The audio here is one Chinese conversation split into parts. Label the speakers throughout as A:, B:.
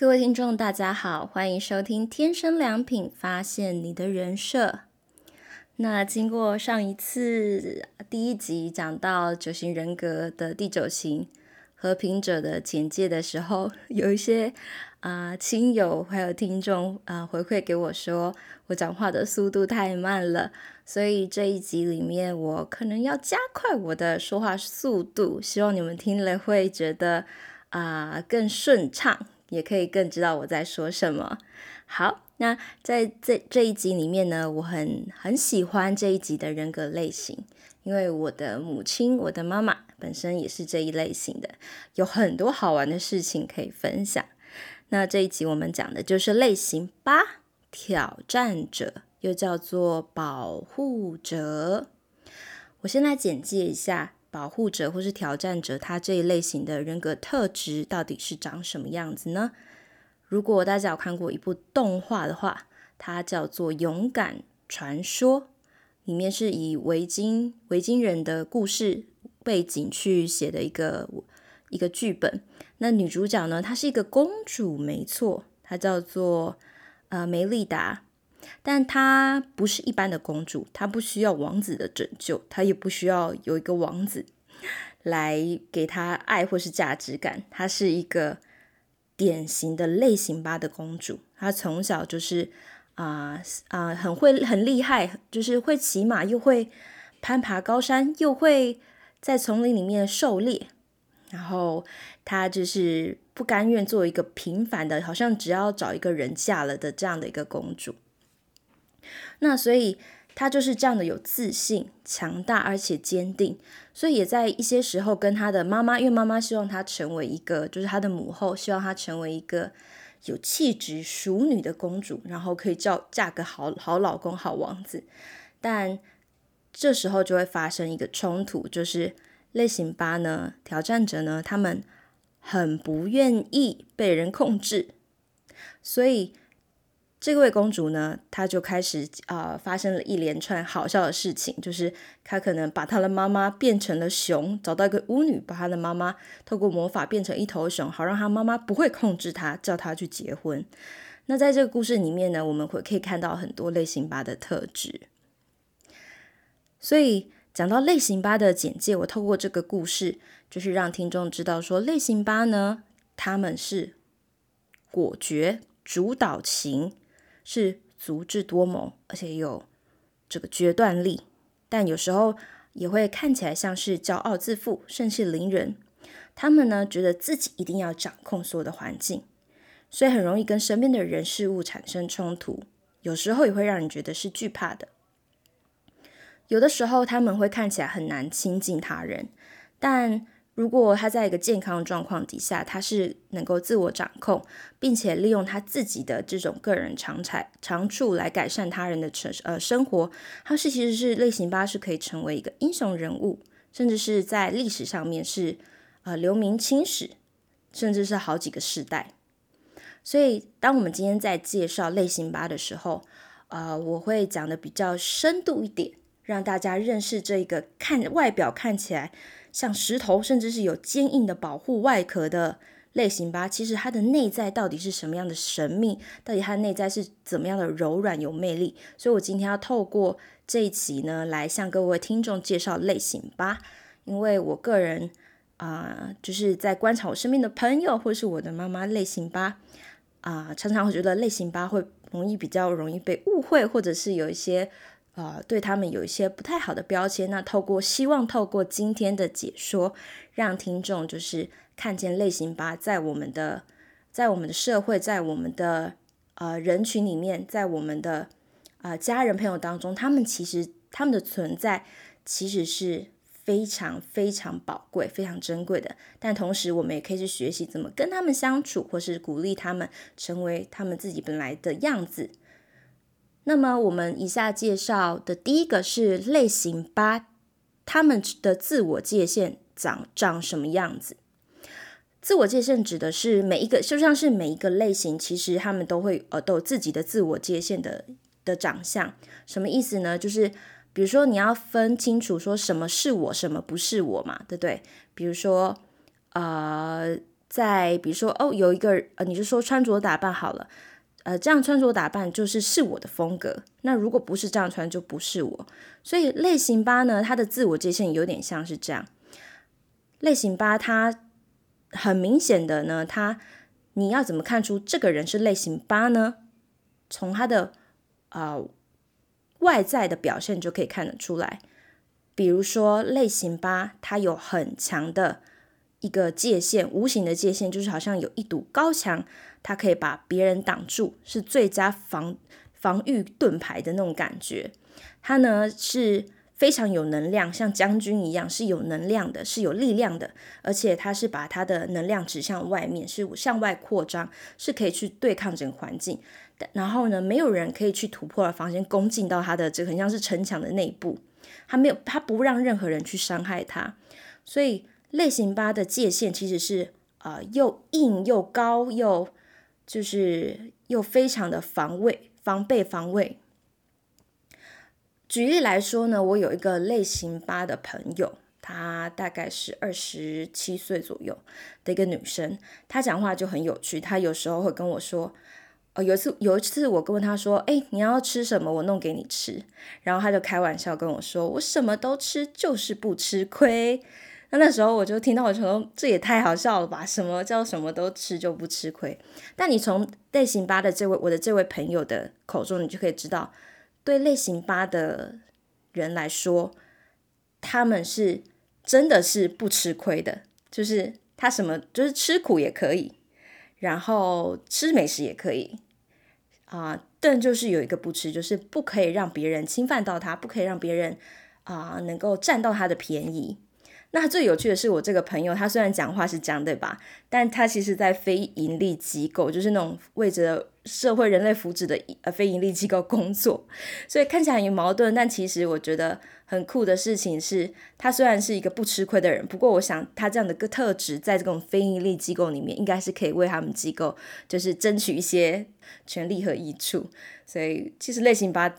A: 各位听众，大家好，欢迎收听《天生良品》，发现你的人设。那经过上一次第一集讲到九型人格的第九型和平者的简介的时候，有一些 啊、亲友还有听众啊、回馈给我说，我讲话的速度太慢了，所以这一集里面我可能要加快我的说话速度，希望你们听了会觉得啊、更顺畅。也可以更知道我在说什么。好，那在这这一集里面呢，我很很喜欢这一集的人格类型，因为我的母亲，我的妈妈本身也是这一类型的，有很多好玩的事情可以分享。那这一集我们讲的就是类型八，挑战者，又叫做保护者。我先来简介一下。保护者或是挑战者，他这一类型的人格特质到底是长什么样子呢？如果大家有看过一部动画的话，它叫做《勇敢传说》，里面是以维京维京人的故事背景去写的一个一个剧本。那女主角呢，她是一个公主，没错，她叫做呃梅丽达。但她不是一般的公主，她不需要王子的拯救，她也不需要有一个王子来给她爱或是价值感。她是一个典型的类型八的公主，她从小就是啊啊、很会很厉害，就是会骑马，又会攀爬高山，又会在丛林里面狩猎。然后她就是不甘愿做一个平凡的，好像只要找一个人嫁了的这样的一个公主。那所以他就是这样的有自信、强大而且坚定，所以也在一些时候跟他的妈妈，因为妈妈希望他成为一个，就是他的母后希望他成为一个有气质淑女的公主，然后可以叫嫁个好好老公、好王子。但这时候就会发生一个冲突，就是类型八呢，挑战者呢，他们很不愿意被人控制，所以。这位公主呢，她就开始啊、发生了一连串好笑的事情，就是她可能把她的妈妈变成了熊，找到一个巫女，把她的妈妈透过魔法变成一头熊，好让她妈妈不会控制她，叫她去结婚。那在这个故事里面呢，我们会可以看到很多类型八的特质。所以讲到类型八的简介，我透过这个故事，就是让听众知道说，类型八呢，他们是果决、主导型。是足智多谋，而且有这个决断力，但有时候也会看起来像是骄傲自负、盛气凌人。他们呢，觉得自己一定要掌控所有的环境，所以很容易跟身边的人事物产生冲突。有时候也会让人觉得是惧怕的。有的时候他们会看起来很难亲近他人，但。如果他在一个健康状况底下，他是能够自我掌控，并且利用他自己的这种个人长才长处来改善他人的生呃生活，他是其实是类型八是可以成为一个英雄人物，甚至是在历史上面是呃留名青史，甚至是好几个世代。所以，当我们今天在介绍类型八的时候，呃，我会讲的比较深度一点，让大家认识这个看外表看起来。像石头，甚至是有坚硬的保护外壳的类型吧，其实它的内在到底是什么样的神秘？到底它的内在是怎么样的柔软有魅力？所以我今天要透过这一集呢，来向各位听众介绍类型八，因为我个人啊、就是在观察我身边的朋友，或是我的妈妈类型八啊、常常会觉得类型八会容易比较容易被误会，或者是有一些。呃，对他们有一些不太好的标签。那透过希望透过今天的解说，让听众就是看见类型八在我们的在我们的社会，在我们的呃人群里面，在我们的呃家人朋友当中，他们其实他们的存在其实是非常非常宝贵、非常珍贵的。但同时，我们也可以去学习怎么跟他们相处，或是鼓励他们成为他们自己本来的样子。那么我们以下介绍的第一个是类型八，他们的自我界限长长什么样子？自我界限指的是每一个，就像是每一个类型，其实他们都会呃都有自己的自我界限的的长相。什么意思呢？就是比如说你要分清楚说什么是我，什么不是我嘛，对不对？比如说呃，在比如说哦，有一个呃，你就说穿着打扮好了，呃，这样穿着打扮就是是我的风格。那如果不是这样穿，就不是我。所以类型八呢，它的自我界限有点像是这样。类型八它很明显的呢，它你要怎么看出这个人是类型八呢？从他的啊、呃、外在的表现就可以看得出来。比如说类型八，它有很强的。一个界限，无形的界限，就是好像有一堵高墙，它可以把别人挡住，是最佳防防御盾牌的那种感觉。它呢是非常有能量，像将军一样是有能量的，是有力量的，而且它是把它的能量指向外面，是向外扩张，是可以去对抗整个环境。然后呢，没有人可以去突破了防线，攻进到它的这个很像是城墙的内部，它没有，它不让任何人去伤害它，所以。类型八的界限其实是、呃，又硬又高，又就是又非常的防卫、防备、防卫。举例来说呢，我有一个类型八的朋友，她大概是二十七岁左右的一个女生，她讲话就很有趣。她有时候会跟我说，哦，有一次有一次我跟她说，哎，你要吃什么，我弄给你吃。然后她就开玩笑跟我说，我什么都吃，就是不吃亏。那那时候我就听到我说，这也太好笑了吧？什么叫什么都吃就不吃亏？但你从类型八的这位我的这位朋友的口中，你就可以知道，对类型八的人来说，他们是真的是不吃亏的，就是他什么就是吃苦也可以，然后吃美食也可以啊、但就是有一个不吃，就是不可以让别人侵犯到他，不可以让别人啊、能够占到他的便宜。那最有趣的是，我这个朋友，他虽然讲话是这样，对吧？但他其实，在非营利机构，就是那种为着社会人类福祉的呃非营利机构工作，所以看起来很有矛盾。但其实我觉得很酷的事情是，他虽然是一个不吃亏的人，不过我想他这样的个特质，在这种非营利机构里面，应该是可以为他们机构就是争取一些权利和益处。所以，其实类型八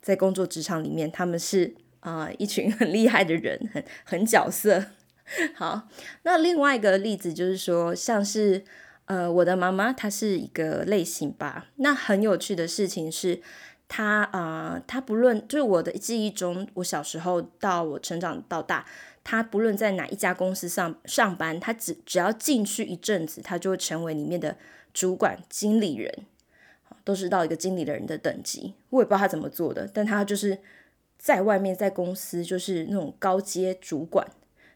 A: 在工作职场里面，他们是。啊、一群 很厉害的人，很很角色。好，那另外一个例子就是说，像是呃，我的妈妈她是一个类型吧。那很有趣的事情是，她啊、她不论就是我的记忆中，我小时候到我成长到大，她不论在哪一家公司上上班，她只只要进去一阵子，她就会成为里面的主管、经理人，都是到一个经理的人的等级。我也不知道她怎么做的，但她就是。在外面，在公司就是那种高阶主管，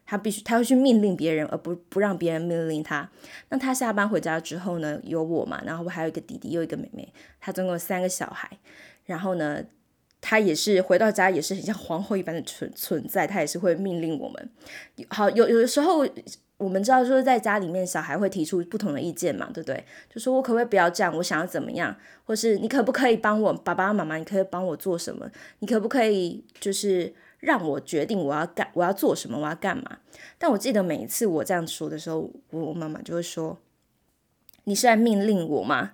A: 他必须他会去命令别人，而不不让别人命令他。那他下班回家之后呢，有我嘛，然后我还有一个弟弟，又一个妹妹，他总共有三个小孩。然后呢，他也是回到家也是很像皇后一般的存存在，他也是会命令我们。好，有有的时候。我们知道，说在家里面，小孩会提出不同的意见嘛，对不对？就说我可不可以不要这样？我想要怎么样？或是你可不可以帮我，爸爸妈妈？你可以帮我做什么？你可不可以就是让我决定我要干，我要做什么，我要干嘛？但我记得每一次我这样说的时候，我妈妈就会说：“你是在命令我吗？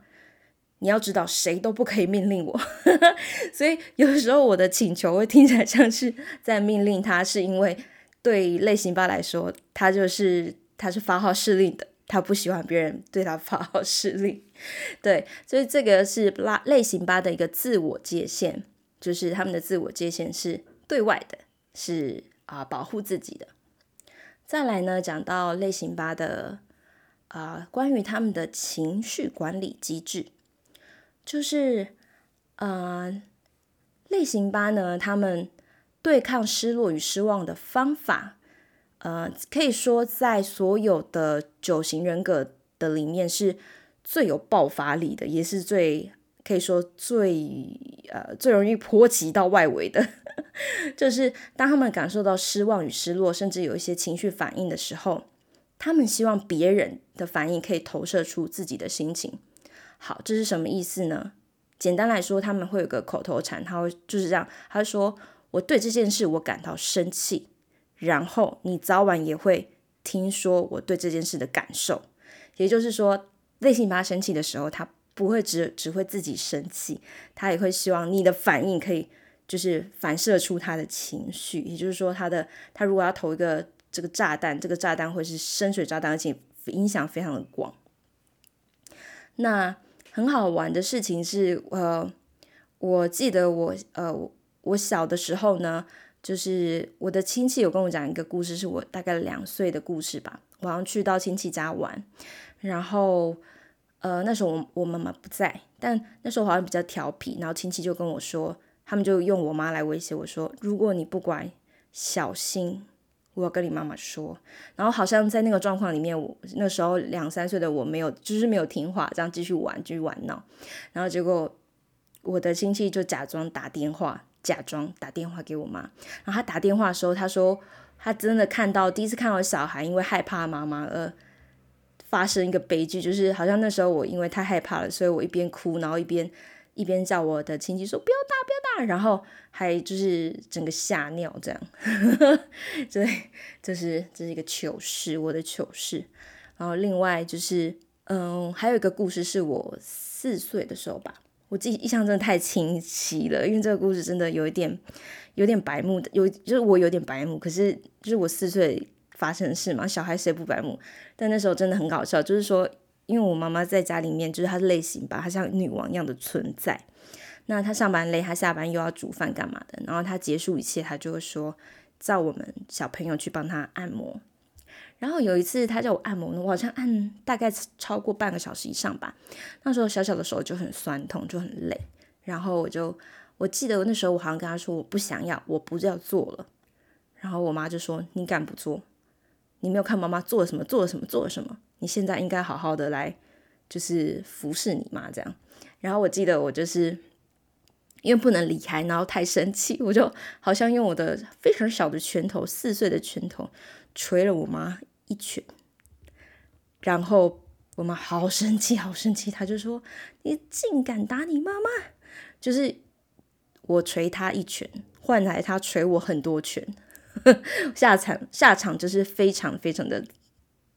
A: 你要知道，谁都不可以命令我。”所以有时候我的请求会听起来像是在命令他，是因为。对类型八来说，他就是他是发号施令的，他不喜欢别人对他发号施令。对，所以这个是拉类型八的一个自我界限，就是他们的自我界限是对外的，是啊保护自己的。再来呢，讲到类型八的啊关于他们的情绪管理机制，就是啊类型八呢，他们。对抗失落与失望的方法，呃，可以说在所有的九型人格的里面是最有爆发力的，也是最可以说最呃最容易波及到外围的。就是当他们感受到失望与失落，甚至有一些情绪反应的时候，他们希望别人的反应可以投射出自己的心情。好，这是什么意思呢？简单来说，他们会有个口头禅，他会就是这样，他说。我对这件事我感到生气，然后你早晚也会听说我对这件事的感受。也就是说，类型八生气的时候，他不会只只会自己生气，他也会希望你的反应可以就是反射出他的情绪。也就是说，他的他如果要投一个这个炸弹，这个炸弹会是深水炸弹，而且影响非常的广。那很好玩的事情是，呃，我记得我呃我小的时候呢，就是我的亲戚有跟我讲一个故事，是我大概两岁的故事吧。我好像去到亲戚家玩，然后呃那时候我我妈妈不在，但那时候好像比较调皮，然后亲戚就跟我说，他们就用我妈来威胁我说，如果你不乖，小心。我要跟你妈妈说，然后好像在那个状况里面，我那时候两三岁的我没有，就是没有听话，这样继续玩，继续玩闹。然后结果我的亲戚就假装打电话，假装打电话给我妈。然后他打电话的时候，他说他真的看到第一次看到小孩因为害怕妈妈而发生一个悲剧，就是好像那时候我因为太害怕了，所以我一边哭，然后一边。一边叫我的亲戚说不要打，不要打，然后还就是整个吓尿这样，对，这是这是一个糗事，我的糗事。然后另外就是，嗯，还有一个故事是我四岁的时候吧，我记忆印象真的太清晰了，因为这个故事真的有一点有点白目的，有就是我有点白目，可是就是我四岁发生的事嘛，小孩谁不白目？但那时候真的很搞笑，就是说。因为我妈妈在家里面，就是她的类型吧，她像女王一样的存在。那她上班累，她下班又要煮饭干嘛的，然后她结束一切，她就会说叫我们小朋友去帮她按摩。然后有一次他叫我按摩，我好像按大概超过半个小时以上吧。那时候小小的手就很酸痛，就很累。然后我就我记得那时候我好像跟她说我不想要，我不要做了。然后我妈就说你敢不做？你没有看妈妈做了什么，做了什么，做了什么？你现在应该好好的来，就是服侍你妈这样。然后我记得我就是因为不能离开，然后太生气，我就好像用我的非常小的拳头，四岁的拳头捶了我妈一拳。然后我妈好生气，好生气，她就说：“你竟敢打你妈妈！”就是我捶她一拳，换来她捶我很多拳。下场下场就是非常非常的。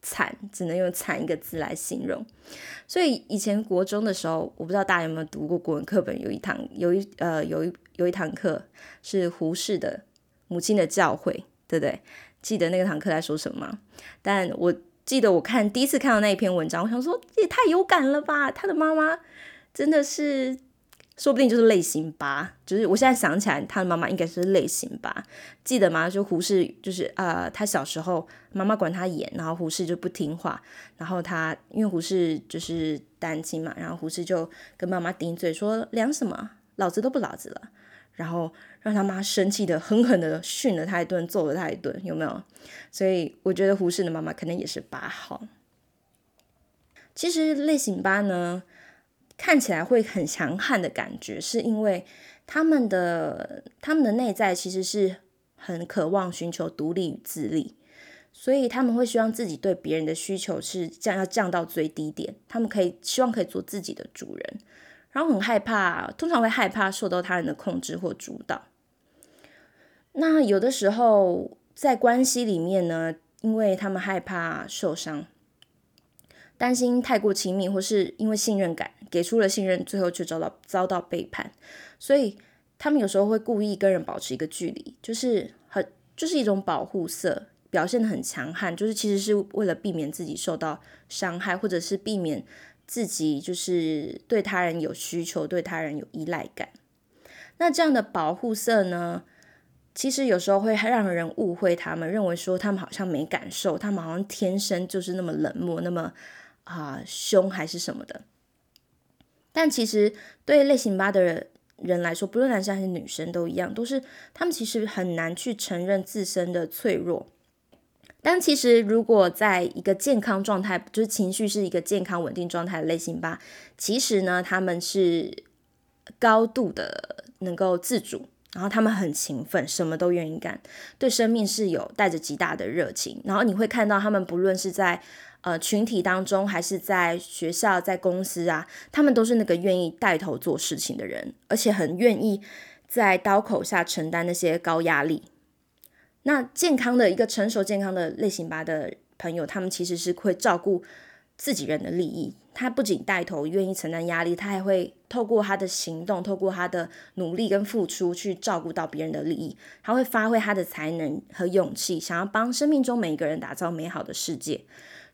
A: 惨，只能用“惨”一个字来形容。所以以前国中的时候，我不知道大家有没有读过国文课本，有一堂有一呃有一有一堂课是胡适的《母亲的教诲》，对不对？记得那个堂课在说什么吗？但我记得我看第一次看到那一篇文章，我想说也太有感了吧！他的妈妈真的是。说不定就是类型吧，就是我现在想起来，他的妈妈应该是类型吧，记得吗？就胡适，就是呃，他小时候妈妈管他严，然后胡适就不听话，然后他因为胡适就是单亲嘛，然后胡适就跟妈妈顶嘴说量什么，老子都不老子了，然后让他妈生气的狠狠的训了他一顿，揍了他一顿，有没有？所以我觉得胡适的妈妈可能也是八号。其实类型八呢，看起来会很强悍的感觉，是因为他们的他们的内在其实是很渴望寻求独立与自立，所以他们会希望自己对别人的需求是降要降到最低点，他们可以希望可以做自己的主人，然后很害怕，通常会害怕受到他人的控制或主导。那有的时候在关系里面呢，因为他们害怕受伤。担心太过亲密，或是因为信任感给出了信任，最后却遭到遭到背叛，所以他们有时候会故意跟人保持一个距离，就是很就是一种保护色，表现得很强悍，就是其实是为了避免自己受到伤害，或者是避免自己就是对他人有需求，对他人有依赖感。那这样的保护色呢，其实有时候会让人误会他们，认为说他们好像没感受，他们好像天生就是那么冷漠，那么。啊，凶还是什么的？但其实对类型八的人来说，不论男生还是女生都一样，都是他们其实很难去承认自身的脆弱。但其实，如果在一个健康状态，就是情绪是一个健康稳定状态的类型吧，其实呢，他们是高度的能够自主，然后他们很勤奋，什么都愿意干，对生命是有带着极大的热情。然后你会看到他们，不论是在呃，群体当中，还是在学校、在公司啊，他们都是那个愿意带头做事情的人，而且很愿意在刀口下承担那些高压力。那健康的一个成熟、健康的类型八的朋友，他们其实是会照顾自己人的利益。他不仅带头愿意承担压力，他还会透过他的行动，透过他的努力跟付出去照顾到别人的利益。他会发挥他的才能和勇气，想要帮生命中每一个人打造美好的世界。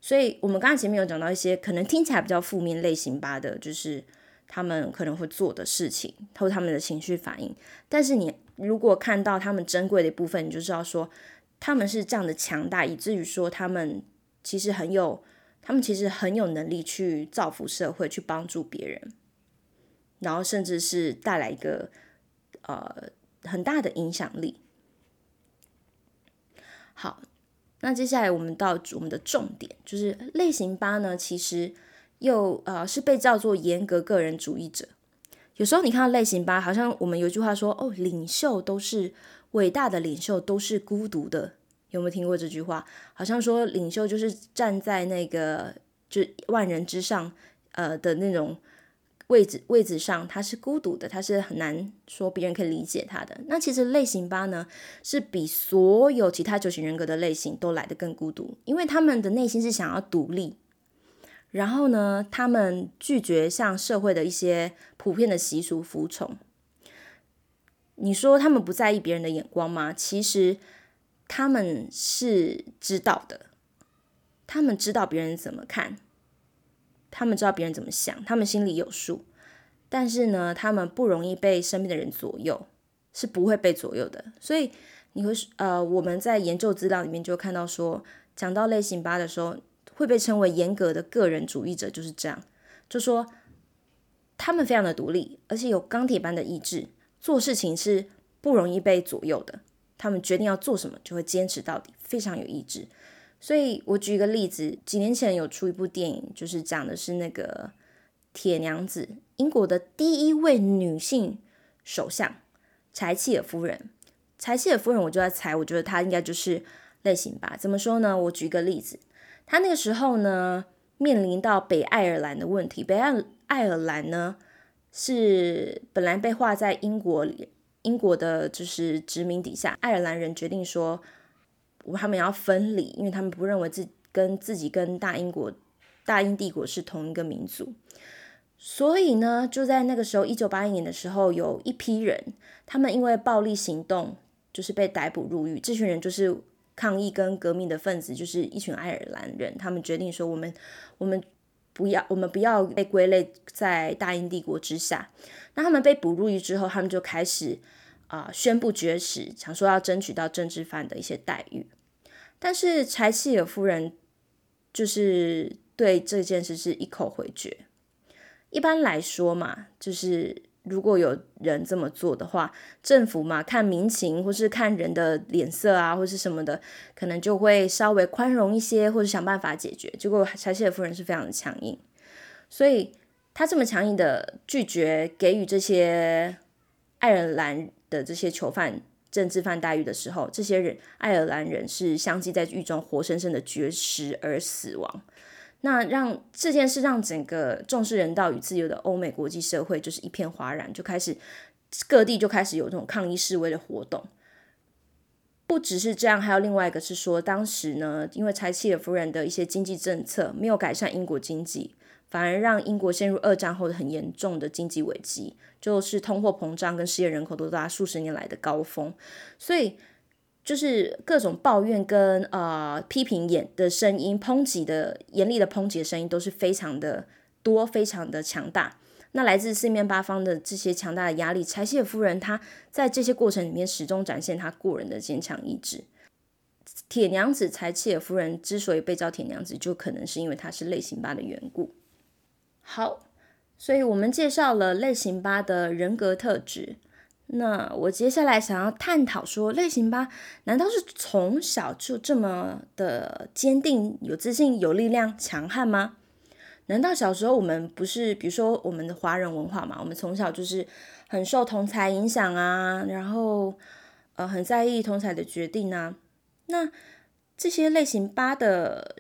A: 所以，我们刚才前面有讲到一些可能听起来比较负面类型吧的，就是他们可能会做的事情，或他们的情绪反应。但是，你如果看到他们珍贵的部分，你就知道说他们是这样的强大，以至于说他们其实很有。他们其实很有能力去造福社会，去帮助别人，然后甚至是带来一个呃很大的影响力。好，那接下来我们到我们的重点，就是类型八呢，其实又呃是被叫做严格个人主义者。有时候你看到类型八，好像我们有一句话说：“哦，领袖都是伟大的领袖，都是孤独的。”有没有听过这句话？好像说领袖就是站在那个就万人之上，呃的那种位置位置上，他是孤独的，他是很难说别人可以理解他的。那其实类型八呢，是比所有其他九型人格的类型都来得更孤独，因为他们的内心是想要独立，然后呢，他们拒绝向社会的一些普遍的习俗服从。你说他们不在意别人的眼光吗？其实。他们是知道的，他们知道别人怎么看，他们知道别人怎么想，他们心里有数。但是呢，他们不容易被身边的人左右，是不会被左右的。所以你会呃，我们在研究资料里面就看到说，讲到类型八的时候，会被称为严格的个人主义者，就是这样，就说他们非常的独立，而且有钢铁般的意志，做事情是不容易被左右的。他们决定要做什么，就会坚持到底，非常有意志。所以我举一个例子，几年前有出一部电影，就是讲的是那个铁娘子，英国的第一位女性首相柴契尔夫人。柴契尔夫人，我就在猜，我觉得她应该就是类型吧。怎么说呢？我举一个例子，他那个时候呢，面临到北爱尔兰的问题。北爱爱尔兰呢，是本来被划在英国。英国的就是殖民底下，爱尔兰人决定说，他们要分离，因为他们不认为自跟自己跟大英国、大英帝国是同一个民族。所以呢，就在那个时候，一九八一年的时候，有一批人，他们因为暴力行动，就是被逮捕入狱。这群人就是抗议跟革命的分子，就是一群爱尔兰人。他们决定说，我们我们不要，我们不要被归类在大英帝国之下。那他们被捕入狱之后，他们就开始啊、宣布绝食，想说要争取到政治犯的一些待遇。但是柴契尔夫人就是对这件事是一口回绝。一般来说嘛，就是如果有人这么做的话，政府嘛看民情或是看人的脸色啊，或是什么的，可能就会稍微宽容一些，或者想办法解决。结果柴契尔夫人是非常的强硬，所以。他这么强硬的拒绝给予这些爱尔兰的这些囚犯政治犯待遇的时候，这些人爱尔兰人是相继在狱中活生生的绝食而死亡。那让这件事让整个重视人道与自由的欧美国际社会就是一片哗然，就开始各地就开始有这种抗议示威的活动。不只是这样，还有另外一个是说，当时呢，因为柴契尔夫人的一些经济政策没有改善英国经济。反而让英国陷入二战后的很严重的经济危机，就是通货膨胀跟失业人口都达数十年来的高峰，所以就是各种抱怨跟呃批评眼的声音、抨击的严厉的抨击的声音都是非常的多、非常的强大。那来自四面八方的这些强大的压力，柴切夫人她在这些过程里面始终展现她过人的坚强意志。铁娘子柴切夫人之所以被叫铁娘子，就可能是因为她是类型八的缘故。好，所以我们介绍了类型八的人格特质。那我接下来想要探讨说，类型八难道是从小就这么的坚定、有自信、有力量、强悍吗？难道小时候我们不是，比如说我们的华人文化嘛，我们从小就是很受同才影响啊，然后呃很在意同才的决定啊。那这些类型八的。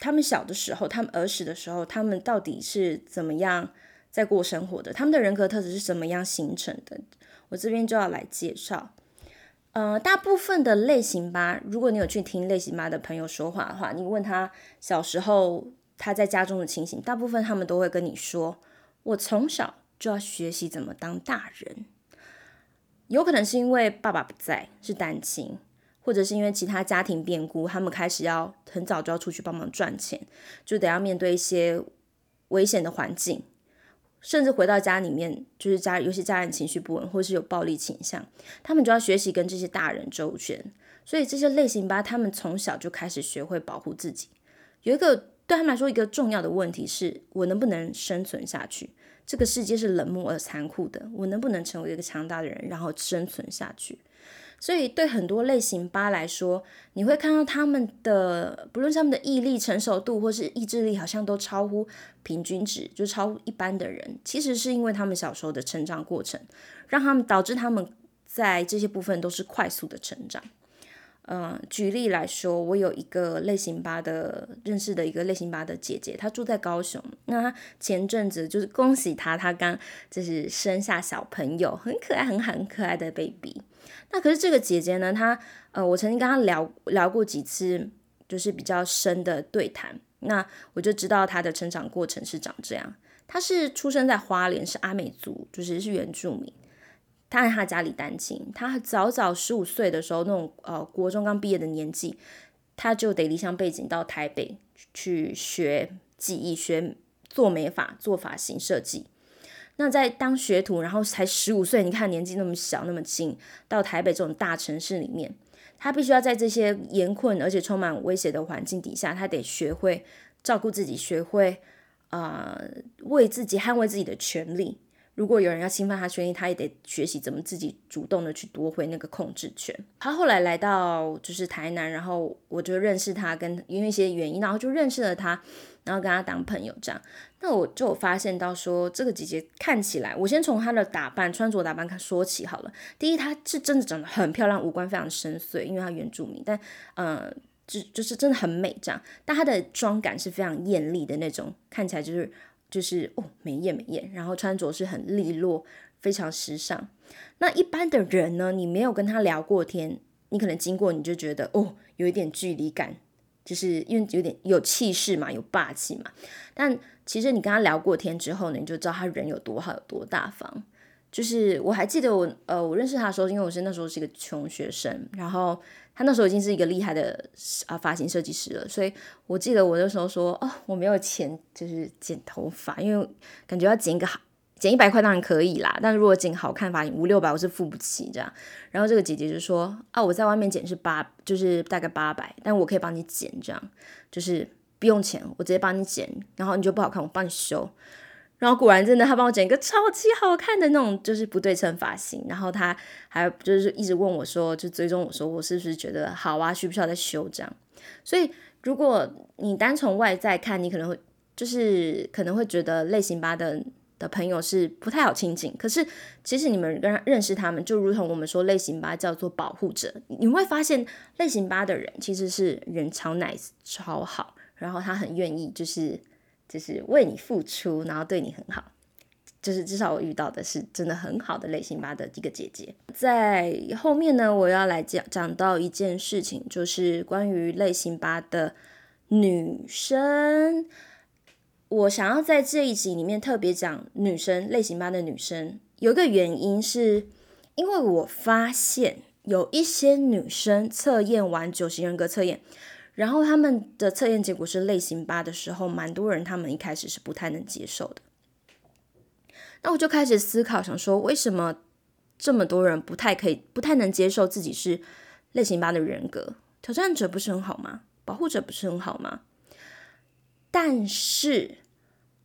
A: 他们小的时候，他们儿时的时候，他们到底是怎么样在过生活的？他们的人格特质是怎么样形成的？我这边就要来介绍。呃，大部分的类型吧，如果你有去听类型吧的朋友说话的话，你问他小时候他在家中的情形，大部分他们都会跟你说：“我从小就要学习怎么当大人。”有可能是因为爸爸不在，是单亲，或者是因为其他家庭变故，他们开始要很早就要出去帮忙赚钱，就得要面对一些危险的环境，甚至回到家里面，就是家尤其家人情绪不稳，或是有暴力倾向，他们就要学习跟这些大人周旋。所以这些类型吧，他们从小就开始学会保护自己。有一个对他们来说一个重要的问题是：我能不能生存下去？这个世界是冷漠而残酷的，我能不能成为一个强大的人，然后生存下去？所以对很多类型八来说，你会看到他们的，不论他们的毅力、成熟度或是意志力，好像都超乎平均值，就超乎一般的人。其实是因为他们小时候的成长过程，让他们导致他们在这些部分都是快速的成长。嗯，举例来说，我有一个类型八的认识的一个类型八的姐姐，她住在高雄。那她前阵子就是恭喜她，她刚就是生下小朋友，很可爱，很很可爱的 baby。那可是这个姐姐呢，她呃，我曾经跟她聊聊过几次，就是比较深的对谈。那我就知道她的成长过程是长这样。她是出生在花莲，是阿美族，就是是原住民。他在他家里单亲，他早早十五岁的时候，那种呃国中刚毕业的年纪，他就得离乡背井到台北去学技艺，学做美发、做发型设计。那在当学徒，然后才十五岁，你看年纪那么小，那么轻，到台北这种大城市里面，他必须要在这些严困而且充满威胁的环境底下，他得学会照顾自己，学会啊、呃、为自己捍卫自己的权利。如果有人要侵犯他权利，他也得学习怎么自己主动的去夺回那个控制权。他后来来到就是台南，然后我就认识他，跟因为一些原因，然后就认识了他，然后跟他当朋友这样。那我就发现到说，这个姐姐看起来，我先从她的打扮、穿着打扮看说起好了。第一，她是真的长得很漂亮，五官非常深邃，因为她原住民，但呃，就就是真的很美这样。但她的妆感是非常艳丽的那种，看起来就是。就是哦，美艳美艳，然后穿着是很利落，非常时尚。那一般的人呢，你没有跟他聊过天，你可能经过你就觉得哦，有一点距离感，就是因为有点有气势嘛，有霸气嘛。但其实你跟他聊过天之后呢，你就知道他人有多好，有多大方。就是我还记得我呃，我认识他的时候，因为我是那时候是一个穷学生，然后。他那时候已经是一个厉害的啊发型设计师了，所以我记得我那时候说哦，我没有钱，就是剪头发，因为感觉要剪一个好，剪一百块当然可以啦，但是如果剪好看发型五六百我是付不起这样。然后这个姐姐就说啊，我在外面剪是八，就是大概八百，但我可以帮你剪这样，就是不用钱，我直接帮你剪，然后你就不好看，我帮你修。然后果然真的，他帮我剪一个超级好看的那种，就是不对称发型。然后他还就是一直问我说，就追踪我说，我是不是觉得好啊？需不需要再修这样？所以如果你单从外在看，你可能会就是可能会觉得类型八的的朋友是不太好亲近。可是其实你们跟认识他们，就如同我们说类型八叫做保护者，你会发现类型八的人其实是人超 nice 超好，然后他很愿意就是。就是为你付出，然后对你很好，就是至少我遇到的是真的很好的类型八的一个姐姐。在后面呢，我要来讲讲到一件事情，就是关于类型八的女生。我想要在这一集里面特别讲女生，类型八的女生，有个原因是因为我发现有一些女生测验完九型人格测验。然后他们的测验结果是类型八的时候，蛮多人他们一开始是不太能接受的。那我就开始思考，想说为什么这么多人不太可以、不太能接受自己是类型八的人格？挑战者不是很好吗？保护者不是很好吗？但是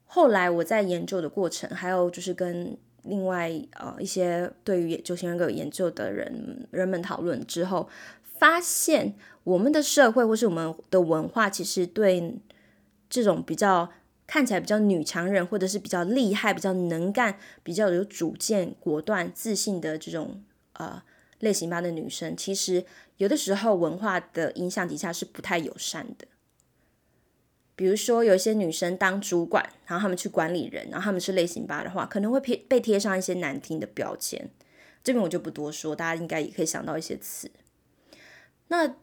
A: 后来我在研究的过程，还有就是跟另外呃一些对于九型人格研究的人人们讨论之后。发现我们的社会或是我们的文化，其实对这种比较看起来比较女强人，或者是比较厉害、比较能干、比较有主见、果断、自信的这种呃类型吧的女生，其实有的时候文化的影响底下是不太友善的。比如说，有一些女生当主管，然后她们去管理人，然后她们是类型吧的话，可能会贴被贴上一些难听的标签。这边我就不多说，大家应该也可以想到一些词。那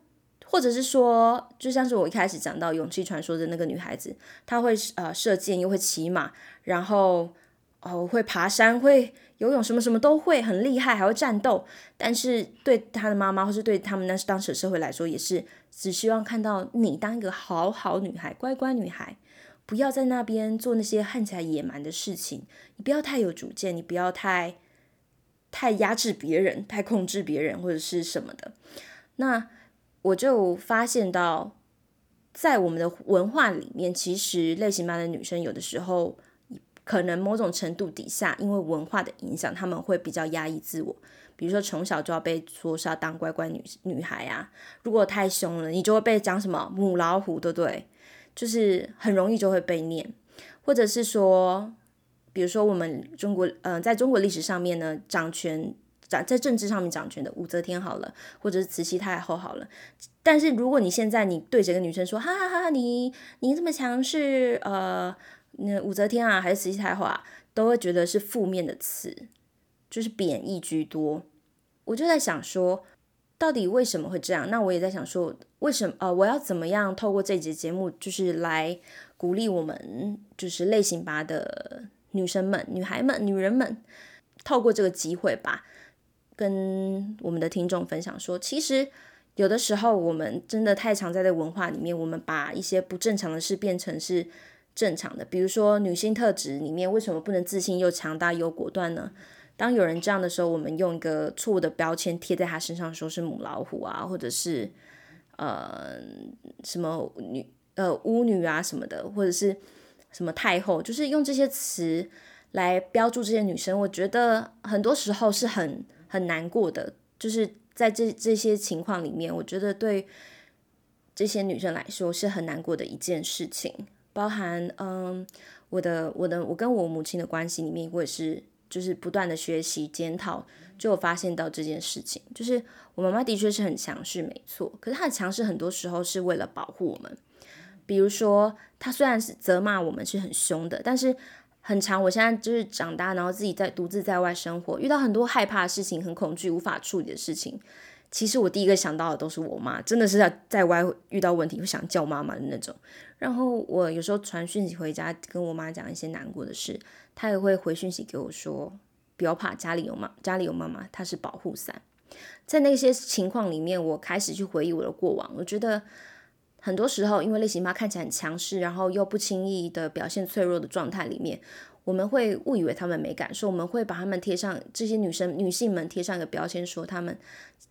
A: 或者是说，就像是我一开始讲到《勇气传说》的那个女孩子，她会呃射箭，又会骑马，然后哦会爬山，会游泳，什么什么都会，很厉害，还会战斗。但是对她的妈妈，或是对他们那当时的社会来说，也是只希望看到你当一个好好女孩，乖乖女孩。不要在那边做那些看起来野蛮的事情。你不要太有主见，你不要太太压制别人，太控制别人或者是什么的。那我就发现到，在我们的文化里面，其实类型班的女生有的时候可能某种程度底下，因为文化的影响，他们会比较压抑自我。比如说从小就要被说是要当乖乖女女孩啊，如果太凶了，你就会被讲什么母老虎，对不对？就是很容易就会被念，或者是说，比如说我们中国，嗯、在中国历史上面呢，掌权掌在政治上面掌权的武则天好了，或者是慈禧太后好了。但是如果你现在你对这个女生说，哈哈哈，你你这么强势，呃，那武则天啊，还是慈禧太后啊，都会觉得是负面的词，就是贬义居多。我就在想说。到底为什么会这样？那我也在想说，为什么呃，我要怎么样透过这节节目，就是来鼓励我们，就是类型八的女生们、女孩们、女人们，透过这个机会吧，跟我们的听众分享说，其实有的时候我们真的太常在这文化里面，我们把一些不正常的事变成是正常的。比如说女性特质里面，为什么不能自信又强大又果断呢？当有人这样的时候，我们用一个错误的标签贴在他身上，说是母老虎啊，或者是呃什么女呃巫女啊什么的，或者是什么太后，就是用这些词来标注这些女生。我觉得很多时候是很很难过的，就是在这这些情况里面，我觉得对这些女生来说是很难过的一件事情。包含嗯，我的我的我跟我母亲的关系里面，我也是。就是不断的学习检讨，就有发现到这件事情。就是我妈妈的确是很强势，没错。可是她的强势很多时候是为了保护我们。比如说，她虽然是责骂我们是很凶的，但是很长。我现在就是长大，然后自己在独自在外生活，遇到很多害怕的事情，很恐惧无法处理的事情。其实我第一个想到的都是我妈，真的是在在外遇到问题会想叫妈妈的那种。然后我有时候传讯息回家，跟我妈讲一些难过的事。她也会回讯息给我说：“不要怕，家里有妈，家里有妈妈，她是保护伞。”在那些情况里面，我开始去回忆我的过往。我觉得很多时候，因为类型八看起来很强势，然后又不轻易的表现脆弱的状态里面，我们会误以为他们没感受，我们会把他们贴上这些女生、女性们贴上一个标签，说她们、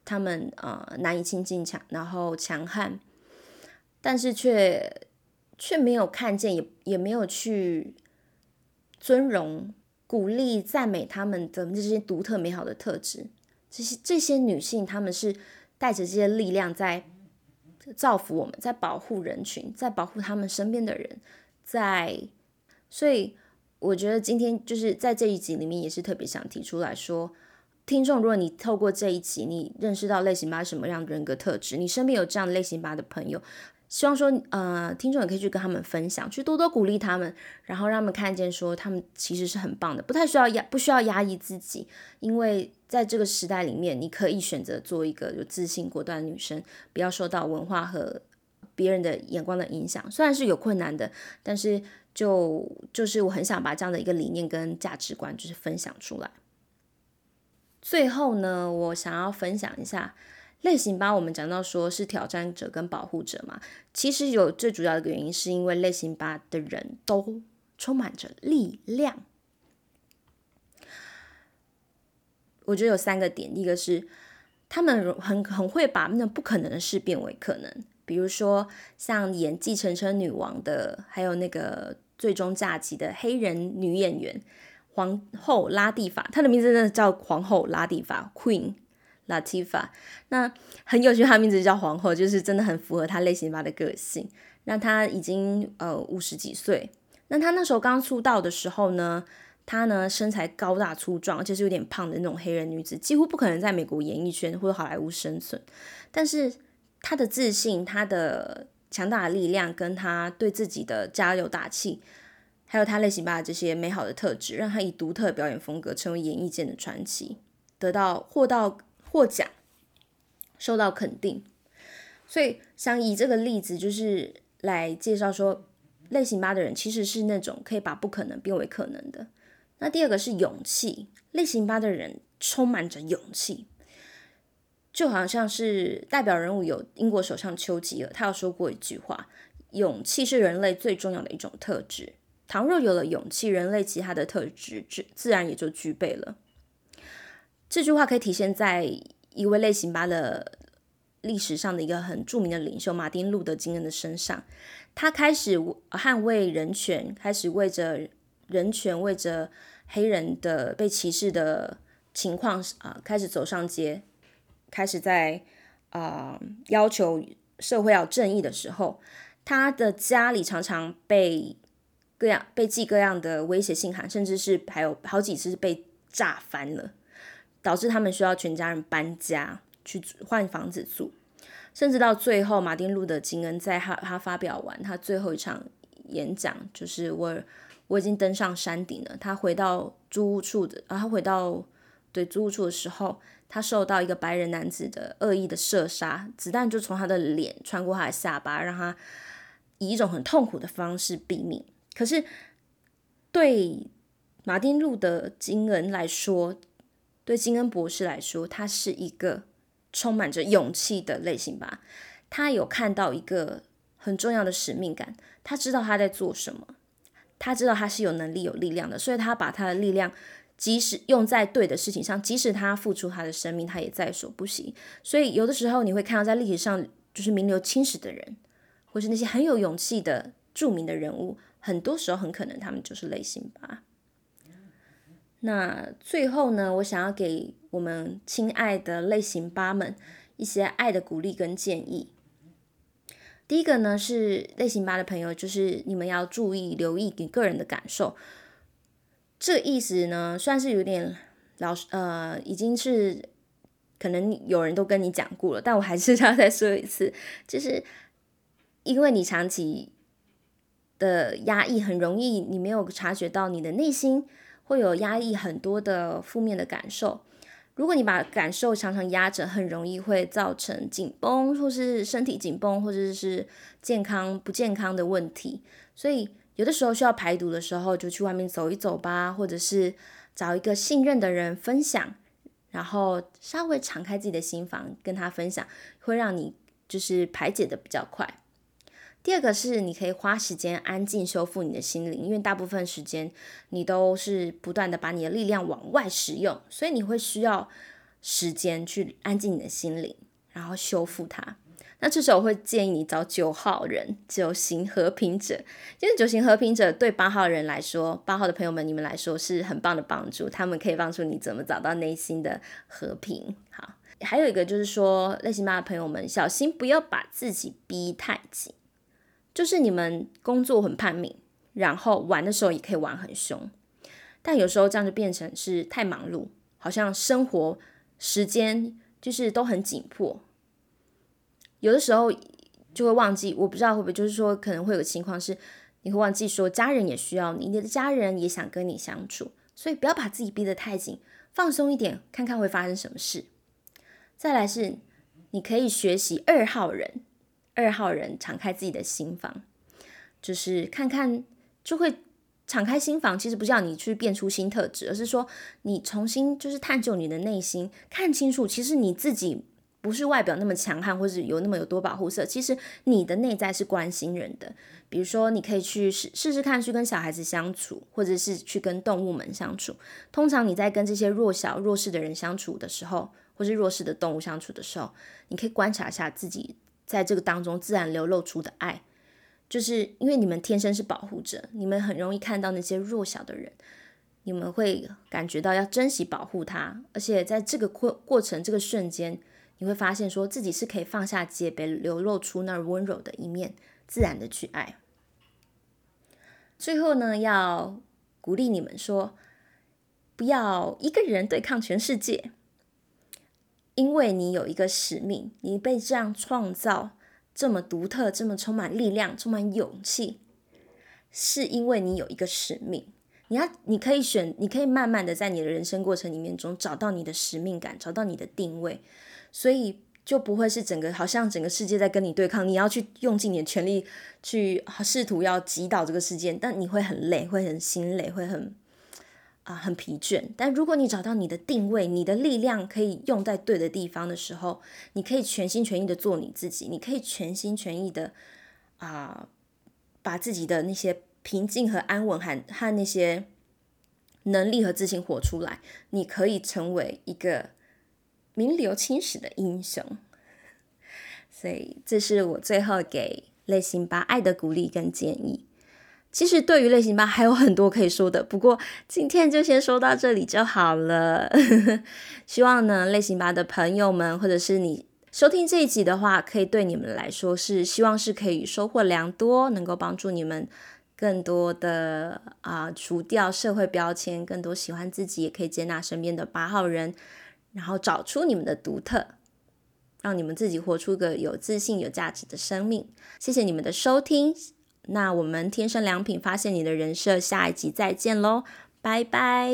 A: 她们呃难以亲近、强，然后强悍，但是却却没有看见，也也没有去。尊荣、鼓励、赞美他们的这些独特美好的特质，这些这些女性，她们是带着这些力量在造福我们，在保护人群，在保护他们身边的人，在。所以我觉得今天就是在这一集里面，也是特别想提出来说，听众，如果你透过这一集，你认识到类型八什么样的人格特质，你身边有这样类型八的朋友。希望说，呃，听众也可以去跟他们分享，去多多鼓励他们，然后让他们看见说，他们其实是很棒的，不太需要压，不需要压抑自己，因为在这个时代里面，你可以选择做一个有自信、果断的女生，不要受到文化和别人的眼光的影响。虽然是有困难的，但是就就是我很想把这样的一个理念跟价值观就是分享出来。最后呢，我想要分享一下。类型八，我们讲到说是挑战者跟保护者嘛，其实有最主要的原因，是因为类型八的人都充满着力量。我觉得有三个点，一个是他们很很会把那不可能的事变为可能，比如说像演继承车女王的，还有那个最终假期的黑人女演员皇后拉蒂法，她的名字真的叫皇后拉蒂法 （Queen）。Latifa 那很有趣，她名字叫皇后，就是真的很符合她类型吧的个性。那她已经呃五十几岁，那她那时候刚出道的时候呢，她呢身材高大粗壮，而且是有点胖的那种黑人女子，几乎不可能在美国演艺圈或者好莱坞生存。但是她的自信、她的强大的力量，跟她对自己的加油打气，还有她类型吧这些美好的特质，让她以独特的表演风格成为演艺界的传奇，得到获到。获奖，受到肯定，所以想以这个例子，就是来介绍说，类型八的人其实是那种可以把不可能变为可能的。那第二个是勇气，类型八的人充满着勇气，就好像是代表人物有英国首相丘吉尔，他有说过一句话：勇气是人类最重要的一种特质。倘若有了勇气，人类其他的特质自自然也就具备了。这句话可以体现在一位类型八的。历史上的一个很著名的领袖马丁·路德·金恩的身上，他开始捍卫人权，开始为着人权、为着黑人的被歧视的情况啊、开始走上街，开始在啊、要求社会要正义的时候，他的家里常常被各样被寄各样的威胁信函，甚至是还有好几次被炸翻了，导致他们需要全家人搬家。去换房子住，甚至到最后，马丁路德金恩在他他发表完他最后一场演讲，就是我我已经登上山顶了。他回到租屋处的，啊，后回到对租屋处的时候，他受到一个白人男子的恶意的射杀，子弹就从他的脸穿过他的下巴，让他以一种很痛苦的方式毙命。可是对马丁路德金恩来说，对金恩博士来说，他是一个。充满着勇气的类型吧，他有看到一个很重要的使命感，他知道他在做什么，他知道他是有能力、有力量的，所以他把他的力量，即使用在对的事情上，即使他付出他的生命，他也在所不惜。所以有的时候你会看到，在历史上就是名留青史的人，或是那些很有勇气的著名的人物，很多时候很可能他们就是类型吧。那最后呢，我想要给我们亲爱的类型八们一些爱的鼓励跟建议。第一个呢是类型八的朋友，就是你们要注意留意你个人的感受。这意思呢，算是有点老呃，已经是可能有人都跟你讲过了，但我还是 要再说一次，就是因为你长期的压抑，很容易你没有察觉到你的内心。会有压抑很多的负面的感受，如果你把感受常常压着，很容易会造成紧绷，或是身体紧绷，或者是健康不健康的问题。所以有的时候需要排毒的时候，就去外面走一走吧，或者是找一个信任的人分享，然后稍微敞开自己的心房跟他分享，会让你就是排解的比较快。第二个是，你可以花时间安静修复你的心灵，因为大部分时间你都是不断的把你的力量往外使用，所以你会需要时间去安静你的心灵，然后修复它。那这时候我会建议你找九号人，九型和平者，因为九型和平者对八号人来说，八号的朋友们你们来说是很棒的帮助，他们可以帮助你怎么找到内心的和平。好，还有一个就是说，类型八的朋友们小心不要把自己逼太紧。就是你们工作很叛逆，然后玩的时候也可以玩很凶，但有时候这样就变成是太忙碌，好像生活时间就是都很紧迫，有的时候就会忘记，我不知道会不会就是说可能会有情况是你会忘记说家人也需要你，你的家人也想跟你相处，所以不要把自己逼得太紧，放松一点，看看会发生什么事。再来是你可以学习二号人。二号人敞开自己的心房，就是看看就会敞开心房。其实不是要你去变出新特质，而是说你重新就是探究你的内心，看清楚，其实你自己不是外表那么强悍，或者有那么有多保护色。其实你的内在是关心人的。比如说，你可以去试试试看，去跟小孩子相处，或者是去跟动物们相处。通常你在跟这些弱小、弱势的人相处的时候，或是弱势的动物相处的时候，你可以观察一下自己。在这个当中自然流露出的爱，就是因为你们天生是保护者，你们很容易看到那些弱小的人，你们会感觉到要珍惜保护他，而且在这个过过程这个瞬间，你会发现说自己是可以放下戒备，流露出那温柔的一面，自然的去爱。最后呢，要鼓励你们说，不要一个人对抗全世界。因为你有一个使命，你被这样创造，这么独特，这么充满力量，充满勇气，是因为你有一个使命。你要，你可以选，你可以慢慢的在你的人生过程里面中找到你的使命感，找到你的定位。所以，就不会是整个好像整个世界在跟你对抗，你要去用尽你的全力去试图要击倒这个世界，但你会很累，会很心累，会很啊、很疲倦。但如果你找到你的定位，你的力量可以用在对的地方的时候，你可以全心全意的做你自己，你可以全心全意的啊、把自己的那些平静和安稳和和那些能力和自信活出来，你可以成为一个。名留青史的英雄，所以这是我最后给类型八爱的鼓励跟建议。其实对于类型八还有很多可以说的，不过今天就先说到这里就好了。希望呢，类型八的朋友们，或者是你收听这一集的话，可以对你们来说是希望是可以收获良多，能够帮助你们更多的啊、除掉社会标签，更多喜欢自己，也可以接纳身边的八号人。然后找出你们的独特，让你们自己活出个有自信、有价值的生命。谢谢你们的收听，那我们天生良品发现你的人设，下一集再见喽，拜拜。